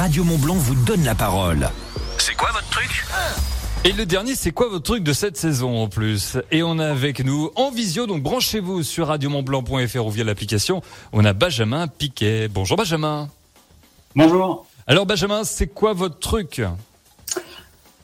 Radio Montblanc vous donne la parole. C'est quoi votre truc? Et le dernier, c'est quoi votre truc de cette saison en plus? Et on a avec nous en visio, donc branchez-vous sur radiomontblanc.fr ou via l'application. On a Benjamin Piquet. Bonjour Benjamin. Bonjour. Alors Benjamin, c'est quoi votre truc?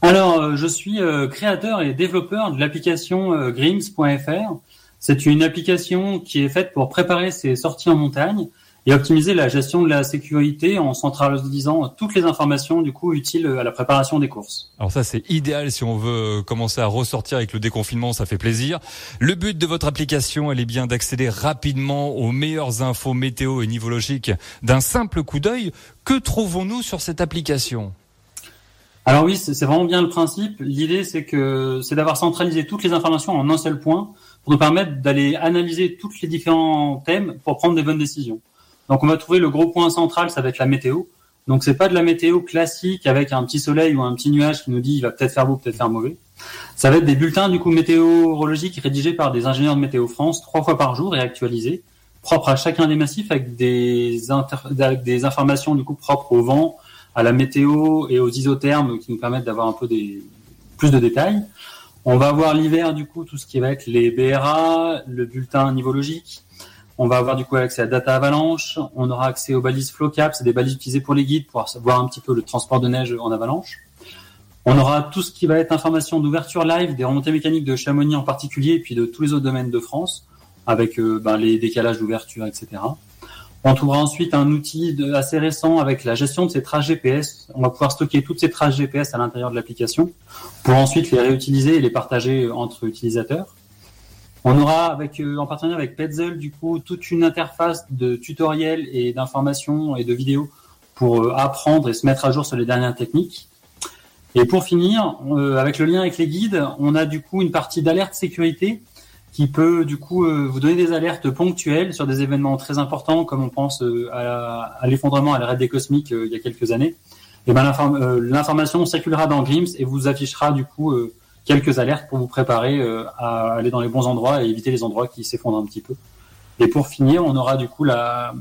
Alors, euh, je suis euh, créateur et développeur de l'application euh, Grims.fr. C'est une application qui est faite pour préparer ses sorties en montagne et optimiser la gestion de la sécurité en centralisant toutes les informations du coup utiles à la préparation des courses. Alors ça c'est idéal si on veut commencer à ressortir avec le déconfinement, ça fait plaisir. Le but de votre application, elle est bien d'accéder rapidement aux meilleures infos météo et nivologiques d'un simple coup d'œil. Que trouvons-nous sur cette application? Alors oui, c'est vraiment bien le principe. L'idée, c'est que c'est d'avoir centralisé toutes les informations en un seul point pour nous permettre d'aller analyser tous les différents thèmes pour prendre des bonnes décisions. Donc on va trouver le gros point central, ça va être la météo. Donc c'est pas de la météo classique avec un petit soleil ou un petit nuage qui nous dit il va peut-être faire beau, peut-être faire mauvais. Ça va être des bulletins du coup météorologiques rédigés par des ingénieurs de Météo France trois fois par jour et actualisés, propres à chacun des massifs avec des, des informations du coup propres au vent, à la météo et aux isothermes qui nous permettent d'avoir un peu des plus de détails. On va avoir l'hiver du coup tout ce qui va être les BRA, le bulletin nivologique, on va avoir du coup accès à Data Avalanche. On aura accès aux balises FlowCap, c'est des balises utilisées pour les guides pour voir un petit peu le transport de neige en avalanche. On aura tout ce qui va être information d'ouverture live, des remontées mécaniques de Chamonix en particulier, et puis de tous les autres domaines de France, avec euh, ben, les décalages d'ouverture, etc. On trouvera ensuite un outil assez récent avec la gestion de ces traces GPS. On va pouvoir stocker toutes ces traces GPS à l'intérieur de l'application pour ensuite les réutiliser et les partager entre utilisateurs. On aura euh, en partenariat avec Petzel du coup toute une interface de tutoriels et d'informations et de vidéos pour euh, apprendre et se mettre à jour sur les dernières techniques. Et pour finir, euh, avec le lien avec les guides, on a du coup une partie d'alerte sécurité qui peut du coup vous donner des alertes ponctuelles sur des événements très importants, comme on pense à, l'effondrement à l'arrêt des cosmiques il y a quelques années. Et ben l'information circulera dans Grims et vous affichera du coup quelques alertes pour vous préparer euh, à aller dans les bons endroits et éviter les endroits qui s'effondrent un petit peu. Et pour finir, on aura du coup la,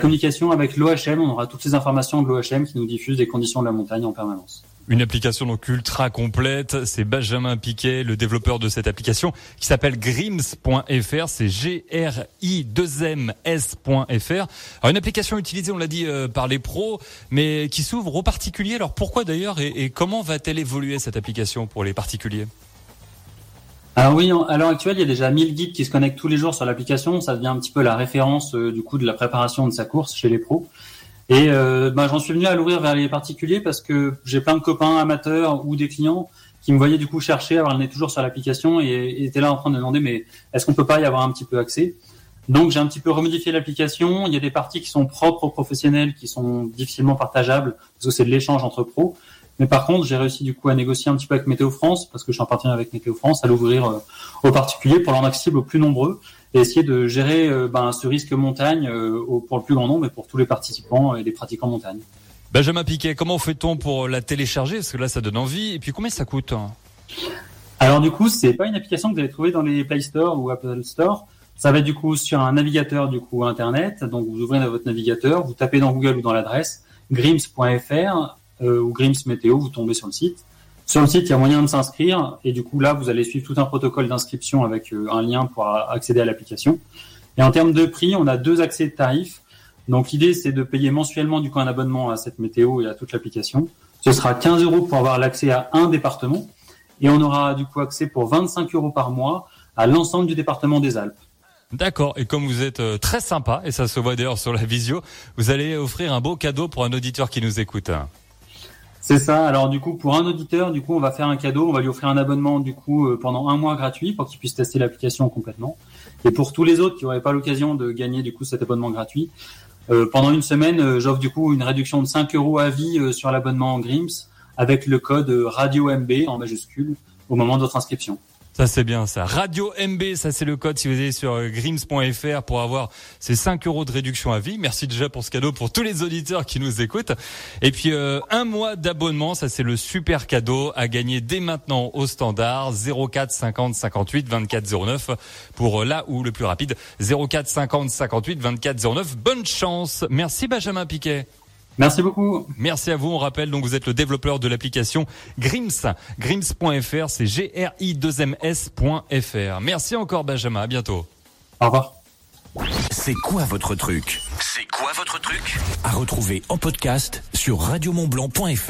communication avec l'OHM. On aura toutes ces informations de l'OHM qui nous diffuse les conditions de la montagne en permanence. Une application donc ultra complète. C'est Benjamin Piquet, le développeur de cette application, qui s'appelle Grims.fr. C'est G-R-I-2-M-S.fr. Alors une application utilisée, on l'a dit, euh, par les pros, mais qui s'ouvre aux particuliers. Alors pourquoi d'ailleurs et, comment va-t-elle évoluer cette application pour les particuliers? Alors oui, à l'heure actuelle, il y a déjà 1000 guides qui se connectent tous les jours sur l'application. Ça devient un petit peu la référence euh, du coup de la préparation de sa course chez les pros. Et euh, ben, j'en suis venu à l'ouvrir vers les particuliers parce que j'ai plein de copains amateurs ou des clients qui me voyaient du coup chercher, avoir le nez toujours sur l'application et, étaient là en train de demander mais est-ce qu'on peut pas y avoir un petit peu accès? Donc j'ai un petit peu remodifié l'application. Il y a des parties qui sont propres aux professionnels, qui sont difficilement partageables parce que c'est de l'échange entre pros. Mais par contre, j'ai réussi du coup à négocier un petit peu avec Météo France, parce que je suis en partenariat avec Météo France, à l'ouvrir euh, aux particuliers pour leur accessible aux plus nombreux et essayer de gérer euh, ben, ce risque montagne euh, pour le plus grand nombre et pour tous les participants et les pratiquants montagne. Benjamin Piquet, comment fait-on pour la télécharger? Parce que là, ça donne envie. Et puis, combien ça coûte Alors, du coup, c'est pas une application que vous allez trouver dans les Play Store ou Apple Store. Ça va être du coup sur un navigateur du coup internet. Donc, vous ouvrez votre navigateur, vous tapez dans Google ou dans l'adresse grims.fr euh, ou Grims Météo, vous tombez sur le site. Sur le site, il y a moyen de s'inscrire et du coup là, vous allez suivre tout un protocole d'inscription avec euh, un lien pour accéder à l'application. Et en termes de prix, on a deux accès de tarifs. Donc l'idée, c'est de payer mensuellement du coup un abonnement à cette météo et à toute l'application. Ce sera 15 euros pour avoir l'accès à un département et on aura du coup accès pour 25 euros par mois à l'ensemble du département des Alpes. D'accord. Et comme vous êtes euh, très sympa, et ça se voit d'ailleurs sur la visio, vous allez offrir un beau cadeau pour un auditeur qui nous écoute. C'est ça. Alors du coup, pour un auditeur, du coup, on va faire un cadeau. On va lui offrir un abonnement du coup euh, pendant un mois gratuit pour qu'il puisse tester l'application complètement. Et pour tous les autres qui n'auraient pas l'occasion de gagner du coup cet abonnement gratuit, euh, pendant une semaine, euh, j'offre du coup une réduction de 5 euros à vie sur l'abonnement Grims avec le code Radio MB en majuscule au moment de votre inscription. Ça c'est bien ça. Radio MB, ça c'est le code si vous allez sur euh, grims.fr pour avoir ces 5 euros de réduction à vie. Merci déjà pour ce cadeau pour tous les auditeurs qui nous écoutent. Et puis euh, un mois d'abonnement, ça c'est le super cadeau à gagner dès maintenant au standard 04 50 58 24 09 pour euh, là ou le plus rapide 04 50 58 24 09. Bonne chance. Merci Benjamin Piquet. Merci beaucoup. Merci à vous. On rappelle donc vous êtes le développeur de l'application Grims. Grims.fr, c'est g r i 2 m s.fr. Merci encore Benjamin. À bientôt. Au revoir. C'est quoi votre truc? C'est quoi votre truc? À retrouver en podcast sur radiomontblanc.fr.